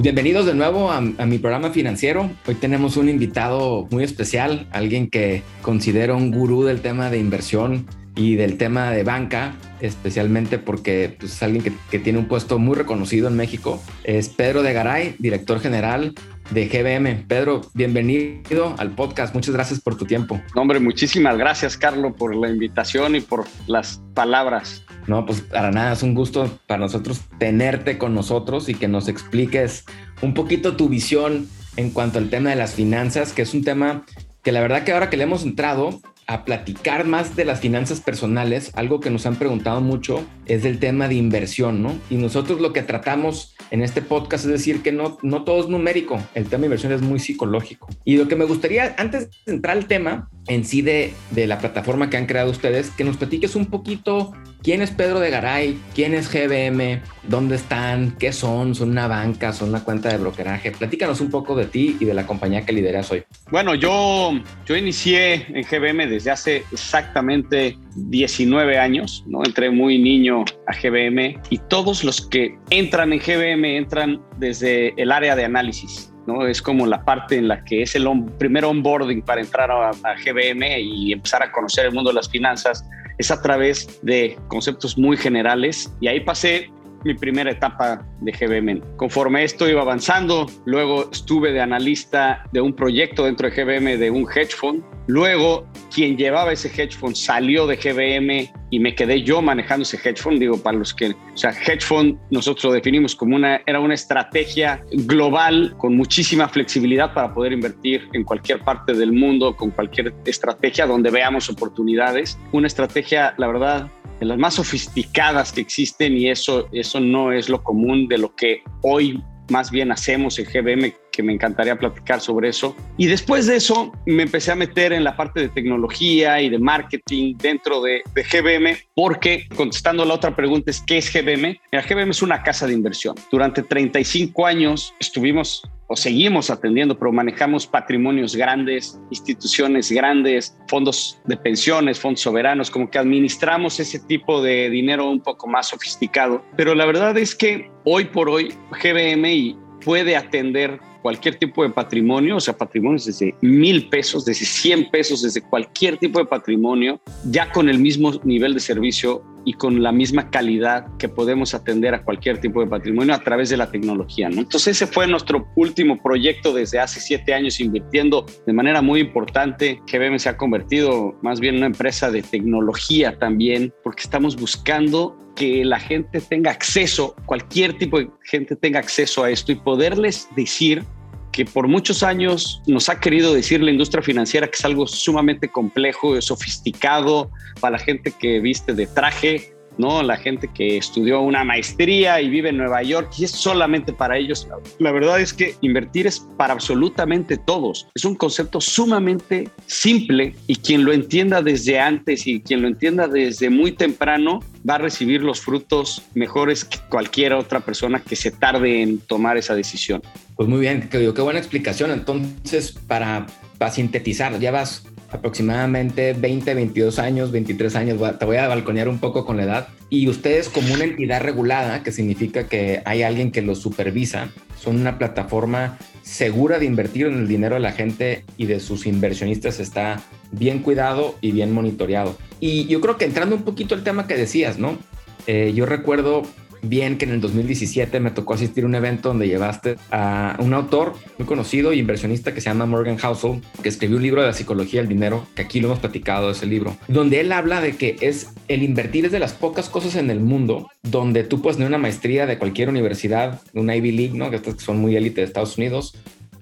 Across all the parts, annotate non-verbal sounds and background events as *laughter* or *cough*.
Bienvenidos de nuevo a, mi programa financiero. Hoy tenemos un invitado muy especial, alguien que considero un gurú del tema de inversión y del tema de banca, especialmente porque pues, es alguien que, que, tiene un puesto muy reconocido en México. Es Pedro de Garay, director general de GBM. Pedro, bienvenido al podcast. Muchas gracias por tu tiempo. hombre, muchísimas gracias, Carlos, por la invitación y por las palabras. No, pues para nada, es un gusto para nosotros tenerte con nosotros y que nos expliques un poquito tu visión en cuanto al tema de las finanzas, que es un tema que la verdad que ahora que le hemos entrado, a platicar más de las finanzas personales, algo que nos han preguntado mucho es del tema de inversión, ¿no? Y nosotros lo que tratamos en este podcast es decir que no, no todo es numérico, el tema de inversión es muy psicológico. Y lo que me gustaría, antes de entrar al tema en sí de, de la plataforma que han creado ustedes, que nos platiques un poquito quién es Pedro de Garay, quién es GBM, dónde están, qué son, son una banca, son una cuenta de brokeraje. Platícanos un poco de ti y de la compañía que lideras hoy. Bueno, yo, yo inicié en GBM de desde hace exactamente 19 años, ¿no? Entré muy niño a GBM y todos los que entran en GBM entran desde el área de análisis. ¿no? Es como la parte en la que es el primer onboarding para entrar a, a, GBM y empezar a conocer el mundo de las finanzas. Es a través de conceptos muy generales. Y ahí pasé mi primera etapa de GBM. Conforme esto iba avanzando, luego estuve de analista de un proyecto dentro de GBM de un hedge fund. Luego, quien llevaba ese hedge fund salió de GBM y me quedé yo manejando ese hedge fund. Digo, para los que, o sea, hedge fund nosotros lo definimos como una, era una estrategia global con muchísima flexibilidad para poder invertir en cualquier parte del mundo con cualquier estrategia donde veamos oportunidades. Una estrategia, la verdad, de las más sofisticadas que existen y eso, eso no es lo común de lo que hoy más bien hacemos en GBM, que me encantaría platicar sobre eso. Y después de eso me empecé a meter en la parte de tecnología y de marketing dentro de, de GBM, porque contestando la otra pregunta es, ¿qué es GBM? El GBM es una casa de inversión. Durante 35 años estuvimos o seguimos atendiendo, pero manejamos patrimonios grandes, instituciones grandes, fondos de pensiones, fondos soberanos, como que administramos ese tipo de dinero un poco más sofisticado. Pero la verdad es que hoy por hoy GBMI puede atender cualquier tipo de patrimonio, o sea, patrimonios desde mil pesos, desde 100 pesos, desde cualquier tipo de patrimonio, ya con el mismo nivel de servicio y con la misma calidad que podemos atender a cualquier tipo de patrimonio a través de la tecnología. ¿no? Entonces ese fue nuestro último proyecto desde hace siete años invirtiendo de manera muy importante. GBM se ha convertido más bien en una empresa de tecnología también porque estamos buscando que la gente tenga acceso, cualquier tipo de gente tenga acceso a esto y poderles decir que por muchos años nos ha querido decir la industria financiera que es algo sumamente complejo, sofisticado para la gente que viste de traje, ¿no? La gente que estudió una maestría y vive en Nueva York y es solamente para ellos. La verdad es que invertir es para absolutamente todos. Es un concepto sumamente simple y quien lo entienda desde antes y quien lo entienda desde muy temprano va a recibir los frutos mejores que cualquier otra persona que se tarde en tomar esa decisión. Pues muy bien, qué, buena explicación. Entonces, para, para sintetizar, ya vas aproximadamente 20, 22 años, 23 años, te voy a balconear un poco con la edad. Y ustedes como una entidad regulada, que significa que hay alguien que los supervisa, son una plataforma segura de invertir en el dinero de la gente y de sus inversionistas, está bien cuidado y bien monitoreado. Y yo creo que entrando un poquito al tema que decías, ¿no? Eh, yo recuerdo bien que en el 2017 me tocó asistir a un evento donde llevaste a un autor muy conocido y inversionista que se llama Morgan Housel, que escribió un libro de la psicología del dinero, que aquí lo hemos platicado ese libro, donde él habla de que es el invertir es de las pocas cosas en el mundo donde tú puedes tener una maestría de cualquier universidad, una Ivy League, ¿no? que estas que son muy élite de Estados Unidos,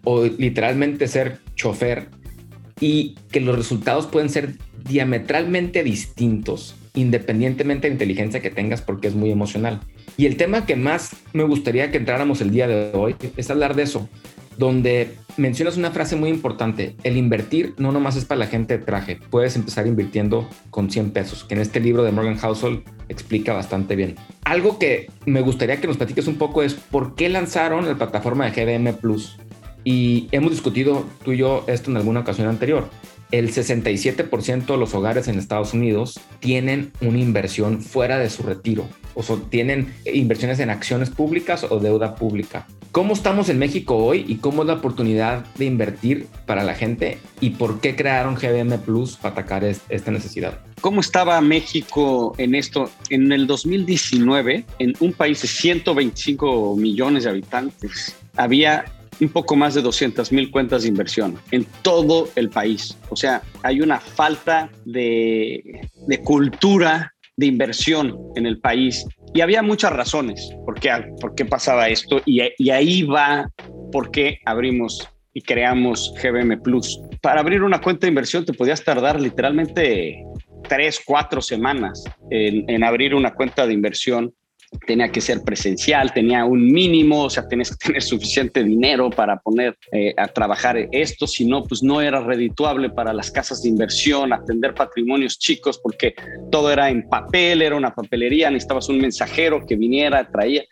o literalmente ser chofer y que los resultados pueden ser diametralmente distintos independientemente de la inteligencia que tengas porque es muy emocional. Y el tema que más me gustaría que entráramos el día de hoy es hablar de eso, donde mencionas una frase muy importante. El invertir no nomás es para la gente de traje. Puedes empezar invirtiendo con 100 pesos, que en este libro de Morgan Housel explica bastante bien. Algo que me gustaría que nos platiques un poco es por qué lanzaron la plataforma de GBM Plus. Y hemos discutido tú y yo esto en alguna ocasión anterior. El 67% de los hogares en Estados Unidos tienen una inversión fuera de su retiro, o tienen inversiones en acciones públicas o deuda pública. ¿Cómo estamos en México hoy y cómo es la oportunidad de invertir para la gente y por qué crearon GBM Plus para atacar esta necesidad? ¿Cómo estaba México en esto? En el 2019, en un país de 125 millones de habitantes, había un poco más de 200 mil cuentas de inversión en todo el país. O sea, hay una falta de, cultura de inversión en el país y había muchas razones por qué, por qué pasaba esto y, ahí va por qué abrimos y creamos GBM Plus. Para abrir una cuenta de inversión te podías tardar literalmente tres, cuatro semanas en abrir una cuenta de inversión tenía que ser presencial, tenía un mínimo, o sea, tenías que *laughs* tener suficiente dinero para poner eh, a trabajar esto, si no, pues no era redituable para las casas de inversión, atender patrimonios chicos, porque todo era en papel, era una papelería, necesitabas un mensajero que viniera, traía,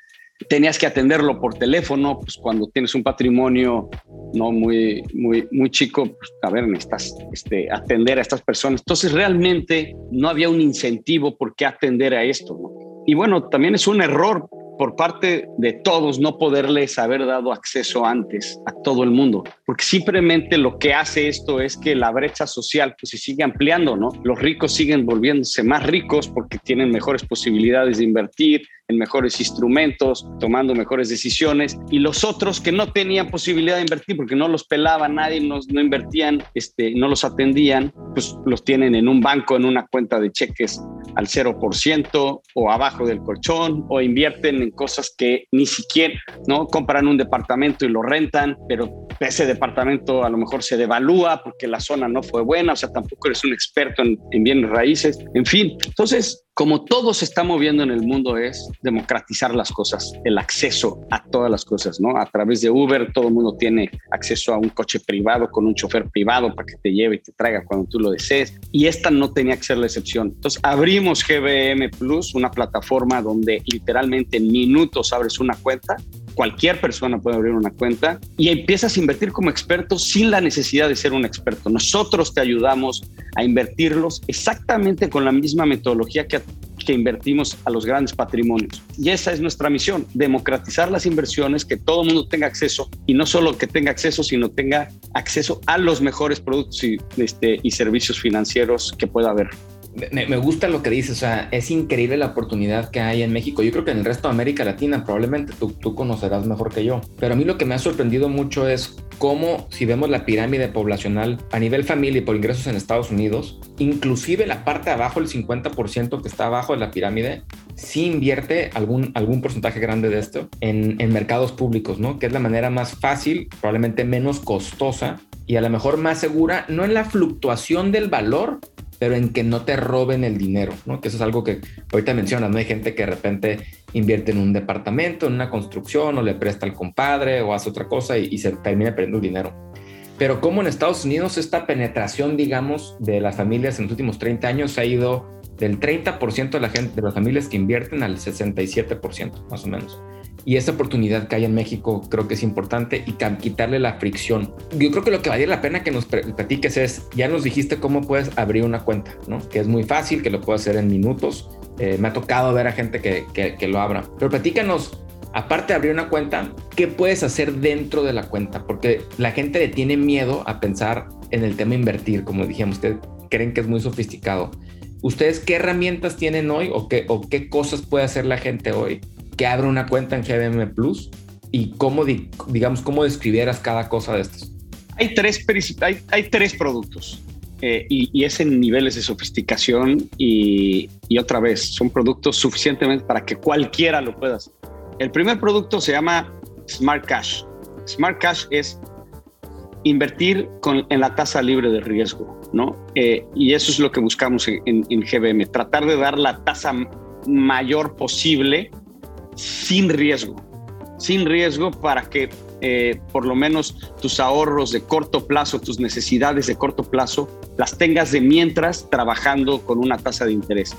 tenías que atenderlo por teléfono, pues cuando tienes un patrimonio no muy, muy, muy chico, pues a ver, necesitas este, atender a estas personas. Entonces realmente no había un incentivo por qué atender a esto, ¿no? Y bueno, también es un error por parte de todos no poderles haber dado acceso antes a todo el mundo, porque simplemente lo que hace esto es que la brecha social pues, se sigue ampliando, ¿no? Los ricos siguen volviéndose más ricos porque tienen mejores posibilidades de invertir, en mejores instrumentos, tomando mejores decisiones, y los otros que no tenían posibilidad de invertir porque no los pelaba nadie, no, no invertían, este, no los atendían, pues los tienen en un banco, en una cuenta de cheques al 0% o abajo del colchón o invierten en cosas que ni siquiera, ¿no? Compran un departamento y lo rentan, pero ese departamento a lo mejor se devalúa porque la zona no fue buena, o sea, tampoco eres un experto en, en bienes raíces, en fin. Entonces, como todo se está moviendo en el mundo es democratizar las cosas, el acceso a todas las cosas, ¿no? A través de Uber todo el mundo tiene acceso a un coche privado con un chofer privado para que te lleve y te traiga cuando tú lo desees. Y esta no tenía que ser la excepción. Entonces abrimos GBM Plus, una plataforma donde literalmente en minutos abres una cuenta cualquier persona puede abrir una cuenta y empiezas a invertir como experto sin la necesidad de ser un experto. Nosotros te ayudamos a invertirlos exactamente con la misma metodología que, que invertimos a los grandes patrimonios. Y esa es nuestra misión, democratizar las inversiones, que todo el mundo tenga acceso y no solo que tenga acceso, sino tenga acceso a los mejores productos y, este, y servicios financieros que pueda haber me, gusta lo que dices, o sea, es increíble la oportunidad que hay en México. Yo creo que en el resto de América Latina probablemente tú, tú conocerás mejor que yo. Pero a mí lo que me ha sorprendido mucho es cómo, si vemos la pirámide poblacional a nivel familia y por ingresos en Estados Unidos, inclusive la parte de abajo, el 50% que está abajo de la pirámide, sí invierte algún, algún porcentaje grande de esto en, en mercados públicos, ¿no? Que es la manera más fácil, probablemente menos costosa y a lo mejor más segura, no en la fluctuación del valor, pero en que no te roben el dinero, ¿no? Que eso es algo que ahorita mencionas, ¿no? Hay gente que de repente invierte en un departamento, en una construcción, o le presta al compadre, o hace otra cosa y, se termina perdiendo el dinero. Pero como en Estados Unidos esta penetración, digamos, de las familias en los últimos 30 años ha ido del 30% de la gente, de las familias que invierten al 67%, más o menos. Y esa oportunidad que hay en México creo que es importante y quitarle la fricción. Yo creo que lo que vale la pena que nos platiques es, ya nos dijiste cómo puedes abrir una cuenta, ¿no? Que es muy fácil, que lo puedes hacer en minutos. Eh, me ha tocado ver a gente que, que, que lo abra. Pero platícanos, aparte de abrir una cuenta, ¿qué puedes hacer dentro de la cuenta? Porque la gente le tiene miedo a pensar en el tema invertir, como dijimos, ustedes creen que es muy sofisticado. ¿Ustedes qué herramientas tienen hoy o qué, o qué cosas puede hacer la gente hoy que abre una cuenta en GBM Plus y cómo, digamos, cómo describieras cada cosa de estos. Hay tres, hay, hay tres productos eh, y, es en niveles de sofisticación y, y, otra vez, son productos suficientemente para que cualquiera lo pueda hacer. El primer producto se llama Smart Cash. Smart Cash es invertir con, en la tasa libre de riesgo, ¿no? Eh, y eso es lo que buscamos en, en, en GBM, tratar de dar la tasa mayor posible sin riesgo. sin riesgo para que eh, por lo menos tus ahorros de corto plazo, tus necesidades de corto plazo, las tengas de mientras trabajando con una tasa de interés.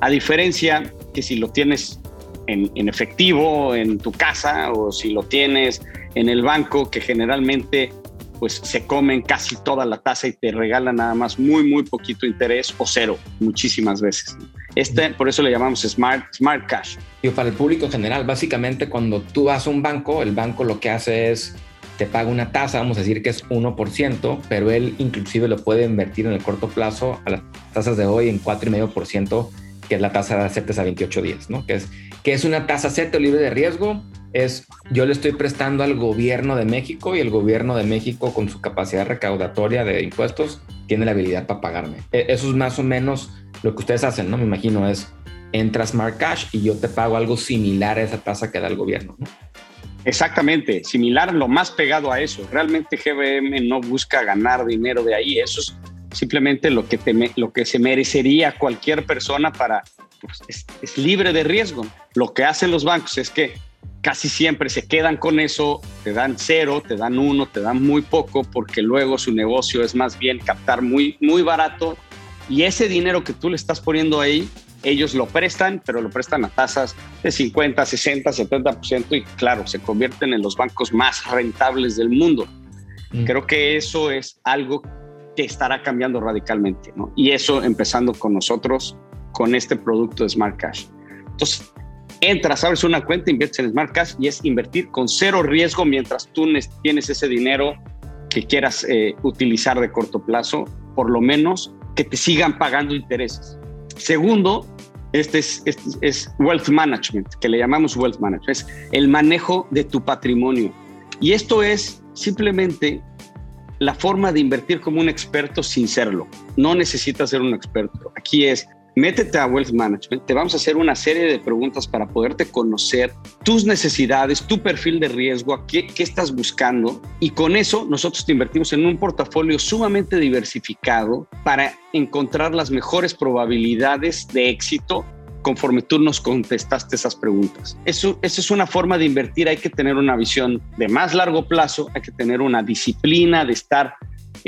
A diferencia que si lo tienes en, en efectivo en tu casa o si lo tienes en el banco, que generalmente pues se comen casi toda la tasa y te regalan nada más muy, muy poquito interés o cero muchísimas veces. Este, por eso le llamamos Smart, Smart Cash. Y para el público en general, básicamente cuando tú vas a un banco, el banco lo que hace es te paga una tasa, vamos a decir que es 1%, pero él inclusive lo puede invertir en el corto plazo a las tasas de hoy en 4,5%, que es la tasa de CETES a 28 días, ¿no? Que es, que es una tasa CETES libre de riesgo, es yo le estoy prestando al gobierno de México y el gobierno de México con su capacidad recaudatoria de impuestos tiene la habilidad para pagarme. E, eso es más o menos lo que ustedes hacen, ¿no? Me imagino es entras Smart Cash y yo te pago algo similar a esa tasa que da el gobierno, ¿no? Exactamente, similar, lo más pegado a eso. Realmente GBM no busca ganar dinero de ahí, eso es simplemente lo que, lo que se merecería cualquier persona para, pues, es, es libre de riesgo. Lo que hacen los bancos es que casi siempre se quedan con eso, te dan cero, te dan uno, te dan muy poco, porque luego su negocio es más bien captar muy, muy barato y ese dinero que tú le estás poniendo ahí, ellos lo prestan, pero lo prestan a tasas de 50, 60, 70% y claro, se convierten en los bancos más rentables del mundo. Mm. Creo que eso es algo que estará cambiando radicalmente, ¿no? Y eso empezando con nosotros, con este producto de Smart Cash. Entonces, entras, abres una cuenta, inviertes en Smart Cash y es invertir con cero riesgo mientras tú tienes ese dinero que quieras eh, utilizar de corto plazo, por lo menos que te sigan pagando intereses. Segundo, este es, este es wealth management, que le llamamos wealth management, es el manejo de tu patrimonio. Y esto es simplemente la forma de invertir como un experto sin serlo. No necesitas ser un experto. Aquí es métete a Wealth Management, te vamos a hacer una serie de preguntas para poderte conocer tus necesidades, tu perfil de riesgo, qué, qué estás buscando. Y con eso nosotros te invertimos en un portafolio sumamente diversificado para encontrar las mejores probabilidades de éxito conforme tú nos contestaste esas preguntas. Eso, eso es una forma de invertir, hay que tener una visión de más largo plazo, hay que tener una disciplina de estar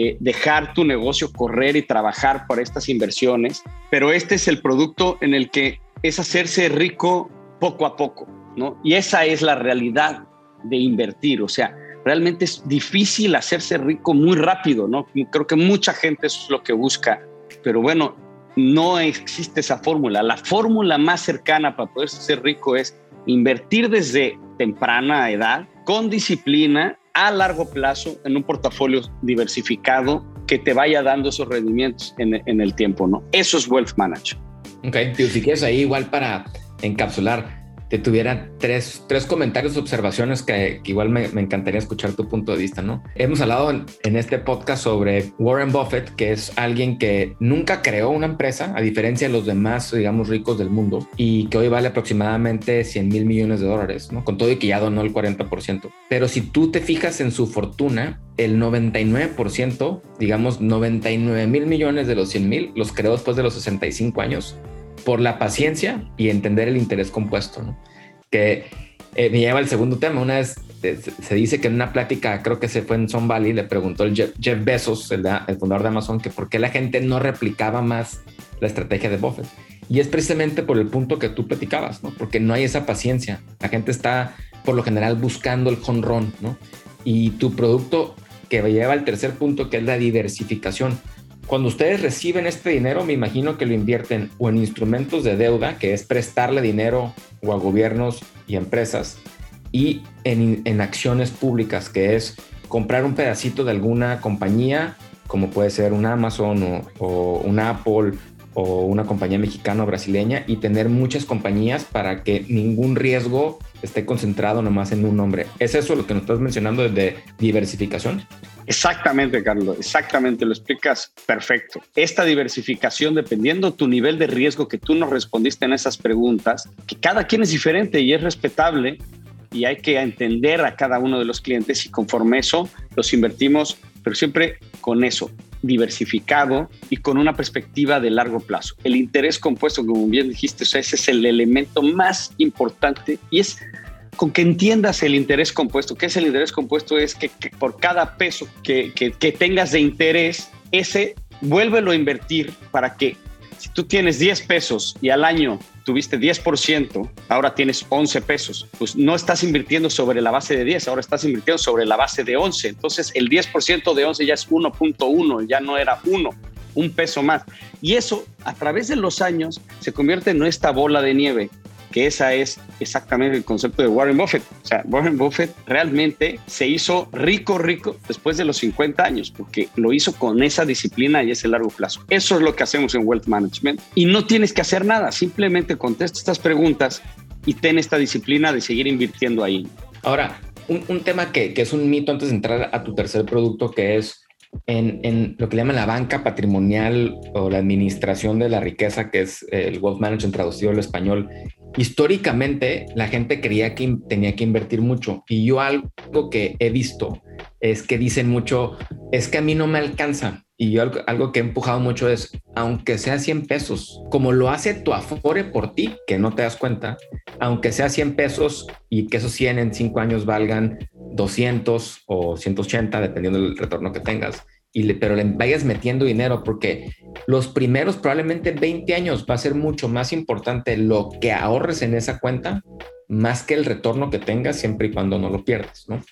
eh, dejar tu negocio correr y trabajar por estas inversiones, pero este es el producto en el que es hacerse rico poco a poco, ¿no? Y esa es la realidad de invertir, o sea, realmente es difícil hacerse rico muy rápido, ¿no? Creo que mucha gente eso es lo que busca, pero bueno, no existe esa fórmula. La fórmula más cercana para poder ser rico es invertir desde temprana edad, con disciplina a largo plazo en un portafolio diversificado que te vaya dando esos rendimientos en, el tiempo, ¿no? Eso es wealth management. Ok, si quieres ahí igual para encapsular, te tuviera tres, tres comentarios, observaciones que, igual me, encantaría escuchar tu punto de vista, ¿no? Hemos hablado en, en, este podcast sobre Warren Buffett, que es alguien que nunca creó una empresa, a diferencia de los demás, digamos, ricos del mundo, y que hoy vale aproximadamente 100 mil millones de dólares, ¿no? Con todo y que ya donó el 40%. Pero si tú te fijas en su fortuna, el 99%, digamos 99 mil millones de los 100 mil, los creó después de los 65 años por la paciencia y entender el interés compuesto, que eh, me lleva al segundo tema. Una vez eh, se dice que en una plática, creo que se fue en Son Valley, le preguntó el Jeff, Bezos, el, el, fundador de Amazon, que por qué la gente no replicaba más la estrategia de Buffett. Y es precisamente por el punto que tú platicabas, ¿no? Porque no hay esa paciencia. La gente está, por lo general, buscando el jonrón, ¿no? Y tu producto que lleva al tercer punto, que es la diversificación. Cuando ustedes reciben este dinero, me imagino que lo invierten o en instrumentos de deuda, que es prestarle dinero o a gobiernos y empresas, y en, acciones públicas, que es comprar un pedacito de alguna compañía, como puede ser un Amazon o, o un Apple o una compañía mexicana o brasileña, y tener muchas compañías para que ningún riesgo esté concentrado nomás en un nombre. ¿Es eso lo que nos estás mencionando de diversificación? Exactamente, Carlos, exactamente, lo explicas perfecto. Esta diversificación, dependiendo tu nivel de riesgo que tú nos respondiste en esas preguntas, que cada quien es diferente y es respetable y hay que entender a cada uno de los clientes y conforme eso los invertimos, pero siempre con eso, diversificado y con una perspectiva de largo plazo. El interés compuesto, como bien dijiste, ese es el elemento más importante y es con que entiendas el interés compuesto. ¿Qué es el interés compuesto? Es que, por cada peso que, que, que tengas de interés, ese vuélvelo a invertir para que si tú tienes 10 pesos y al año tuviste 10%, ahora tienes 11 pesos, pues no estás invirtiendo sobre la base de 10, ahora estás invirtiendo sobre la base de 11. Entonces el 10% de 11 ya es 1.1, ya no era 1, un peso más. Y eso a través de los años se convierte en esta bola de nieve que esa es exactamente el concepto de Warren Buffett. O sea, Warren Buffett realmente se hizo rico, rico después de los 50 años, porque lo hizo con esa disciplina y ese largo plazo. Eso es lo que hacemos en Wealth Management. Y no tienes que hacer nada, simplemente contesta estas preguntas y ten esta disciplina de seguir invirtiendo ahí. Ahora, un, tema que, que es un mito antes de entrar a tu tercer producto, que es en, lo que le llaman la banca patrimonial o la administración de la riqueza, que es el wealth management traducido al español, históricamente la gente creía que tenía que invertir mucho. Y yo algo que he visto es que dicen mucho, es que a mí no me alcanza. Y yo algo, que he empujado mucho es, aunque sea 100 pesos, como lo hace tu Afore por ti, que no te das cuenta, aunque sea 100 pesos y que esos 100 en 5 años valgan 200 o 180, dependiendo del retorno que tengas, y pero le vayas metiendo dinero porque los primeros probablemente 20 años va a ser mucho más importante lo que ahorres en esa cuenta más que el retorno que tengas siempre y cuando no lo pierdas, ¿no?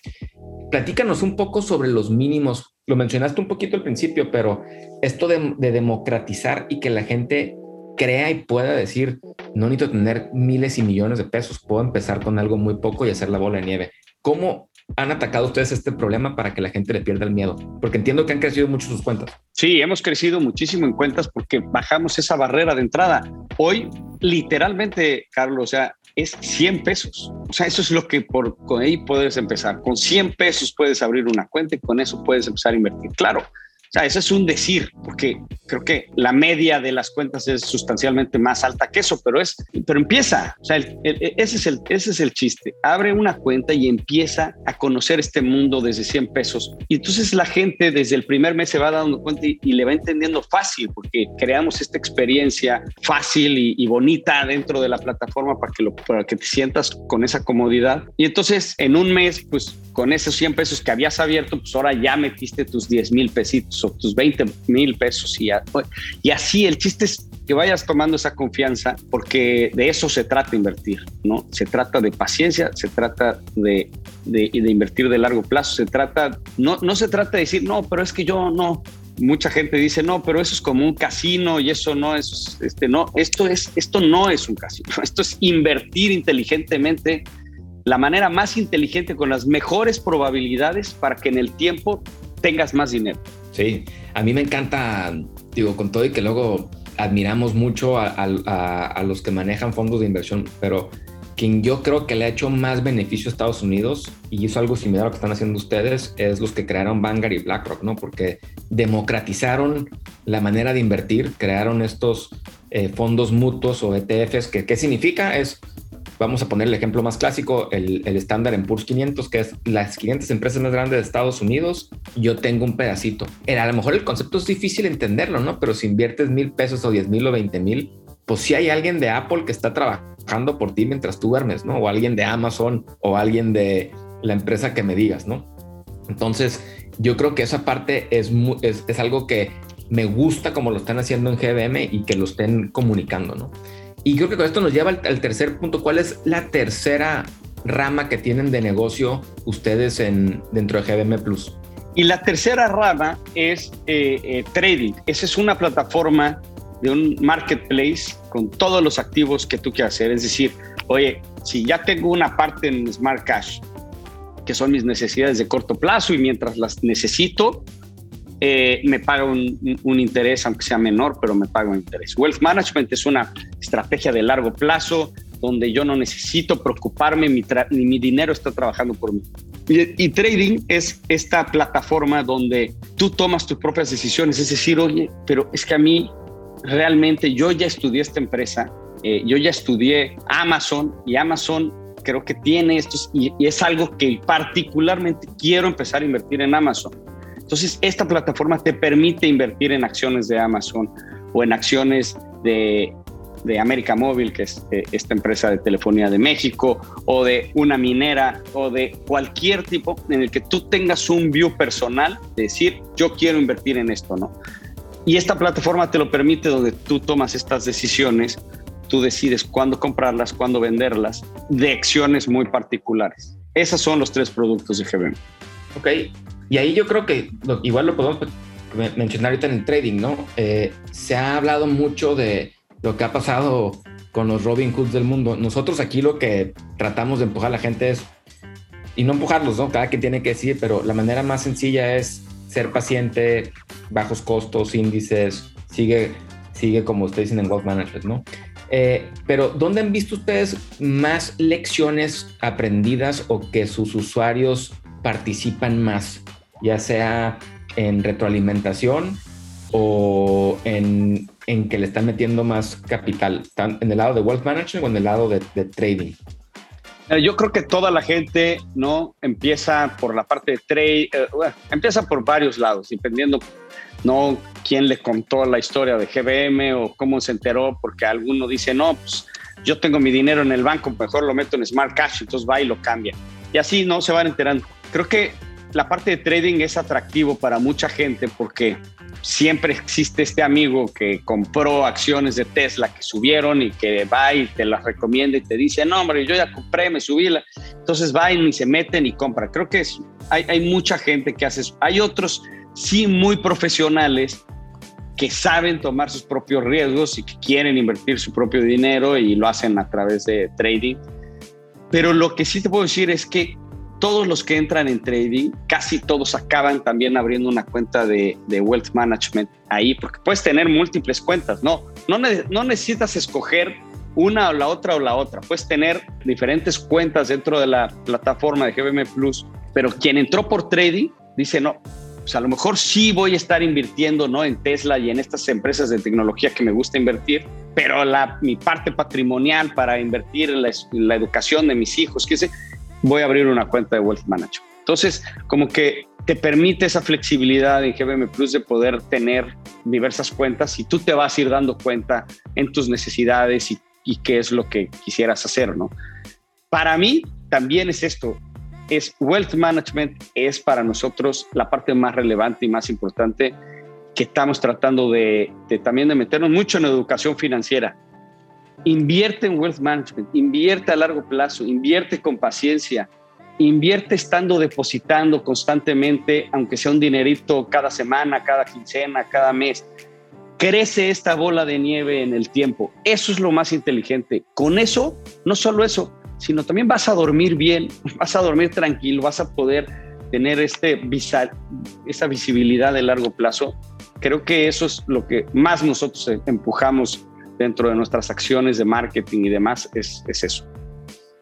Platícanos un poco sobre los mínimos. Lo mencionaste un poquito al principio, pero esto de, de democratizar y que la gente crea y pueda decir, no necesito tener miles y millones de pesos, puedo empezar con algo muy poco y hacer la bola de nieve. ¿Cómo han atacado ustedes este problema para que la gente le pierda el miedo? Porque entiendo que han crecido mucho sus cuentas. Sí, hemos crecido muchísimo en cuentas porque bajamos esa barrera de entrada. Hoy, literalmente, Carlos, o sea, es 100 pesos. O sea, eso es lo que por con ahí puedes empezar. Con 100 pesos puedes abrir una cuenta y con eso puedes empezar a invertir. Claro, sea, eso es un decir, porque creo que la media de las cuentas es sustancialmente más alta que eso, pero es, pero empieza, o sea, ese, es el, ese es el chiste. Abre una cuenta y empieza a conocer este mundo desde 100 pesos. Y entonces la gente desde el primer mes se va dando cuenta y, le va entendiendo fácil, porque creamos esta experiencia fácil y, y, bonita dentro de la plataforma para que, lo, para que te sientas con esa comodidad. Y entonces en un mes, pues con esos 100 pesos que habías abierto, pues ahora ya metiste tus 10 mil pesitos tus 20 mil pesos y, y así el chiste es que vayas tomando esa confianza porque de eso se trata invertir, ¿no? Se trata de paciencia, se trata de, de, de invertir de largo plazo, se trata, no, no se trata de decir, no, pero es que yo no, mucha gente dice, no, pero eso es como un casino y eso no es, este, no, esto es, esto no es un casino, *laughs* esto es invertir inteligentemente, la manera más inteligente con las mejores probabilidades para que en el tiempo tengas más dinero. Sí, a mí me encanta, digo, con todo y que luego admiramos mucho a, los que manejan fondos de inversión, pero quien yo creo que le ha hecho más beneficio a Estados Unidos y hizo algo similar a lo que están haciendo ustedes es los que crearon Vanguard y BlackRock, ¿no? Porque democratizaron la manera de invertir, crearon estos eh, fondos mutuos o ETFs, que qué significa es vamos a poner el ejemplo más clásico, el, estándar en Purs 500, que es las 500 empresas más grandes de Estados Unidos, yo tengo un pedacito. A lo mejor el concepto es difícil entenderlo, ¿no? Pero si inviertes mil pesos o diez mil o veinte mil, pues si hay alguien de Apple que está trabajando por ti mientras tú duermes, ¿no? O alguien de Amazon o alguien de la empresa que me digas, ¿no? Entonces, yo creo que esa parte es, es, es algo que me gusta como lo están haciendo en GBM y que lo estén comunicando, ¿no? Y creo que con esto nos lleva al, tercer punto. ¿Cuál es la tercera rama que tienen de negocio ustedes en, dentro de GBM Plus? Y la tercera rama es eh, eh, trading. Esa es una plataforma de un marketplace con todos los activos que tú quieras hacer. Es decir, oye, si ya tengo una parte en Smart Cash, que son mis necesidades de corto plazo y mientras las necesito, eh, me paga un, interés, aunque sea menor, pero me paga un interés. Wealth Management es una estrategia de largo plazo donde yo no necesito preocuparme, mi, mi dinero está trabajando por mí. Y, trading es esta plataforma donde tú tomas tus propias decisiones, es decir, oye, pero es que a mí realmente yo ya estudié esta empresa, eh, yo ya estudié Amazon y Amazon creo que tiene esto y es algo que particularmente quiero empezar a invertir en Amazon entonces, esta plataforma te permite invertir en acciones de Amazon o en acciones de, de América Móvil, que es eh, esta empresa de telefonía de México, o de una minera, o de cualquier tipo en el que tú tengas un view personal de decir, yo quiero invertir en esto, ¿no? Y esta plataforma te lo permite donde tú tomas estas decisiones, tú decides cuándo comprarlas, cuándo venderlas, de acciones muy particulares. Esos son los tres productos de GBM. Ok, y ahí yo creo que igual lo podemos mencionar ahorita en el trading, ¿no? Eh, se ha hablado mucho de lo que ha pasado con los Robin Hoods del mundo. Nosotros aquí lo que tratamos de empujar a la gente es, y no empujarlos, ¿no? Cada quien tiene que decir, pero la manera más sencilla es ser paciente, bajos costos, índices, sigue, sigue como ustedes dicen en Wealth Management, ¿no? Eh, pero ¿dónde han visto ustedes más lecciones aprendidas o que sus usuarios participan más? Ya sea en retroalimentación o en, que le están metiendo más capital, en el lado de wealth management o en el lado de, trading? Eh, yo creo que toda la gente no empieza por la parte de trade, eh, empieza por varios lados, dependiendo no quién le contó la historia de GBM o cómo se enteró, porque alguno dice, no, pues yo tengo mi dinero en el banco, mejor lo meto en Smart Cash, entonces va y lo cambia. Y así no se van enterando. Creo que la parte de trading es atractivo para mucha gente porque siempre existe este amigo que compró acciones de Tesla que subieron y que va y te las recomienda y te dice, no, hombre, yo ya compré, me subí. La... Entonces va y se meten y compran. Creo que es, hay, hay mucha gente que hace eso. Hay otros, sí, muy profesionales que saben tomar sus propios riesgos y que quieren invertir su propio dinero y lo hacen a través de trading. Pero lo que sí te puedo decir es que todos los que entran en trading, casi todos acaban también abriendo una cuenta de, wealth management ahí, porque puedes tener múltiples cuentas, no, no, no necesitas escoger una o la otra o la otra, puedes tener diferentes cuentas dentro de la plataforma de GBM Plus, pero quien entró por trading dice, no, pues a lo mejor sí voy a estar invirtiendo ¿no? en Tesla y en estas empresas de tecnología que me gusta invertir, pero la, mi parte patrimonial para invertir en la, educación de mis hijos, qué sé, voy a abrir una cuenta de Wealth Management. Entonces, como que te permite esa flexibilidad en GBM Plus de poder tener diversas cuentas y tú te vas a ir dando cuenta en tus necesidades y, y qué es lo que quisieras hacer, ¿no? Para mí también es esto, es Wealth Management, es para nosotros la parte más relevante y más importante que estamos tratando de, de también de meternos mucho en educación financiera Invierte en wealth management, invierte a largo plazo, invierte con paciencia, invierte estando depositando constantemente, aunque sea un dinerito cada semana, cada quincena, cada mes. Crece esta bola de nieve en el tiempo. Eso es lo más inteligente. Con eso, no solo eso, sino también vas a dormir bien, *laughs* vas a dormir tranquilo, vas a poder tener este esa visibilidad de largo plazo. Creo que eso es lo que más nosotros empujamos dentro de nuestras acciones de marketing y demás es, es eso.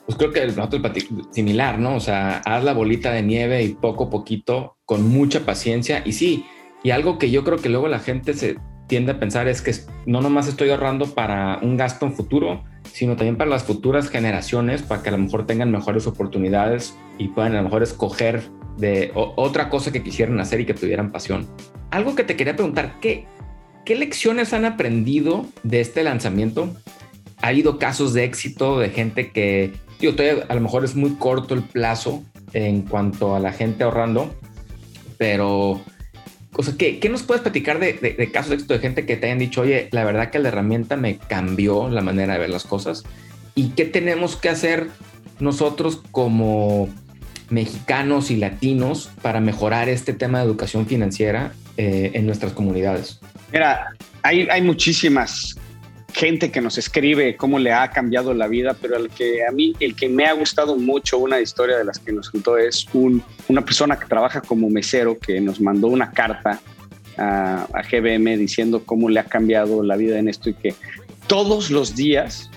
Pues creo que nosotros similar, ¿no? O sea, haz la bolita de nieve y poco a poquito, con mucha paciencia. Y sí, y algo que yo creo que luego la gente se tiende a pensar es que no nomás estoy ahorrando para un gasto en futuro, sino también para las futuras generaciones, para que a lo mejor tengan mejores oportunidades y puedan a lo mejor escoger de otra cosa que quisieran hacer y que tuvieran pasión. Algo que te quería preguntar, ¿qué, ¿Qué lecciones han aprendido de este lanzamiento? ¿Ha habido casos de éxito de gente que, yo a lo mejor es muy corto el plazo en cuanto a la gente ahorrando, pero, o sea, ¿qué, nos puedes platicar de, casos de éxito de gente que te hayan dicho, oye, la verdad que la herramienta me cambió la manera de ver las cosas? ¿Y qué tenemos que hacer nosotros como mexicanos y latinos para mejorar este tema de educación financiera eh, en nuestras comunidades? Mira, hay, hay muchísimas gente que nos escribe cómo le ha cambiado la vida, pero el que a mí, el que me ha gustado mucho, una historia de las que nos contó es un, una persona que trabaja como mesero que nos mandó una carta a, a, GBM diciendo cómo le ha cambiado la vida en esto y que todos los días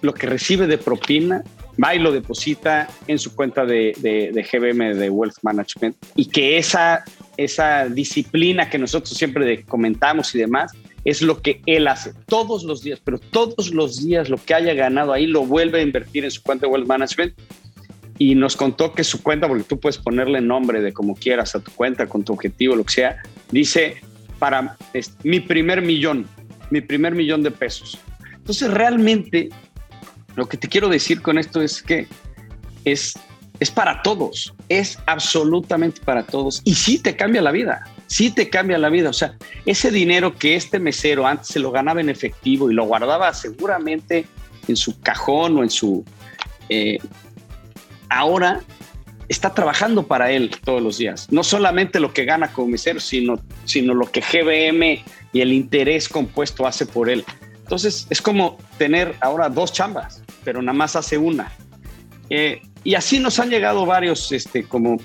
lo que recibe de propina va y lo deposita en su cuenta de, de, de GBM de Wealth Management y que esa esa disciplina que nosotros siempre comentamos y demás, es lo que él hace todos los días, pero todos los días lo que haya ganado ahí lo vuelve a invertir en su cuenta de Wealth Management y nos contó que su cuenta, porque tú puedes ponerle nombre de como quieras a tu cuenta, con tu objetivo, lo que sea, dice para mi primer millón, mi primer millón de pesos. Entonces, realmente, lo que te quiero decir con esto es que es, es para todos, es absolutamente para todos. Y sí te cambia la vida, sí te cambia la vida. O sea, ese dinero que este mesero antes se lo ganaba en efectivo y lo guardaba seguramente en su cajón o en su... Eh, ahora está trabajando para él todos los días. No solamente lo que gana como mesero, sino, sino lo que GBM y el interés compuesto hace por él. Entonces es como tener ahora dos chambas, pero nada más hace una. Eh, y así nos han llegado varios, este, como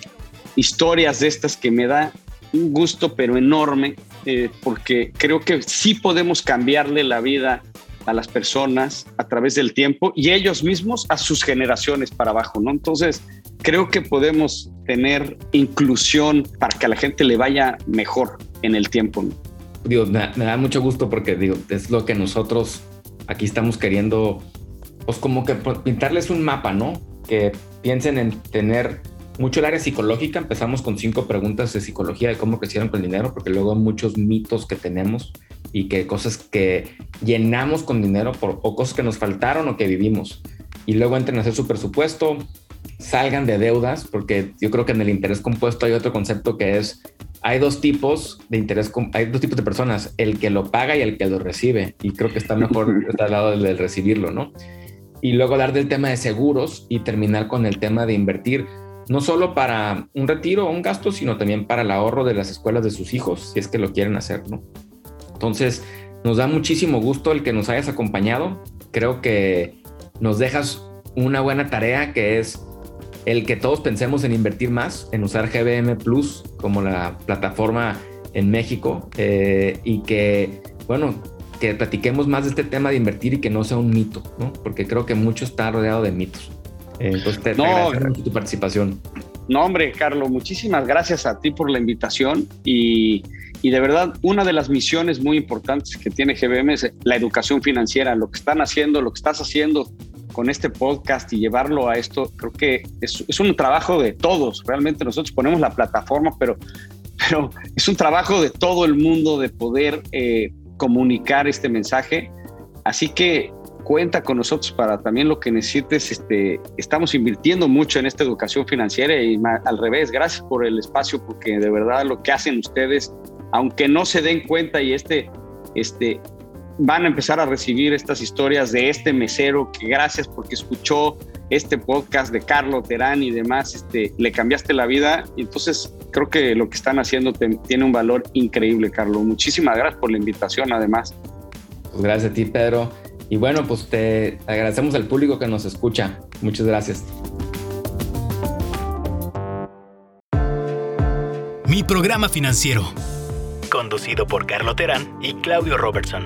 historias de estas que me da un gusto, pero enorme, eh, porque creo que sí podemos cambiarle la vida a las personas a través del tiempo y ellos mismos a sus generaciones para abajo, ¿no? Entonces, creo que podemos tener inclusión para que a la gente le vaya mejor en el tiempo. Digo, me, da mucho gusto porque digo, es lo que nosotros aquí estamos queriendo, pues como que pintarles un mapa, ¿no? Que piensen en tener mucho el área psicológica. Empezamos con cinco preguntas de psicología de cómo crecieron con el dinero, porque luego hay muchos mitos que tenemos y que cosas que llenamos con dinero por, o cosas que nos faltaron o que vivimos. Y luego entren a hacer su presupuesto, salgan de deudas, porque yo creo que en el interés compuesto hay otro concepto que es, hay dos tipos de interés, hay dos tipos de personas, el que lo paga y el que lo recibe, y creo que está mejor *laughs* al lado del recibirlo, ¿no? Y luego hablar del tema de seguros y terminar con el tema de invertir, no solo para un retiro o un gasto, sino también para el ahorro de las escuelas de sus hijos, si es que lo quieren hacer, ¿no? Entonces, nos da muchísimo gusto el que nos hayas acompañado. Creo que nos dejas una buena tarea que es el que todos pensemos en invertir más, en usar GBM Plus como la plataforma en México eh, y que, bueno, que platiquemos más de este tema de invertir y que no sea un mito, ¿no? Porque creo que mucho está rodeado de mitos. Eh, entonces, te, agradezco tu participación. No, hombre, Carlos, muchísimas gracias a ti por la invitación y, y de verdad, una de las misiones muy importantes que tiene GBM es la educación financiera, lo que están haciendo, lo que estás haciendo con este podcast y llevarlo a esto, creo que es, es, un trabajo de todos. Realmente nosotros ponemos la plataforma, pero, pero es un trabajo de todo el mundo de poder eh, comunicar este mensaje. Así que cuenta con nosotros para también lo que necesites. Este, estamos invirtiendo mucho en esta educación financiera y al revés, gracias por el espacio, porque de verdad lo que hacen ustedes, aunque no se den cuenta y este, este, van a empezar a recibir estas historias de este mesero que gracias porque escuchó este podcast de Carlos Terán y demás, este, le cambiaste la vida. Entonces creo que lo que están haciendo tiene un valor increíble, Carlos. Muchísimas gracias por la invitación, además. Pues gracias a ti, Pedro. Y bueno, pues te agradecemos al público que nos escucha. Muchas gracias. Mi programa financiero, conducido por Carlos Terán y Claudio Robertson.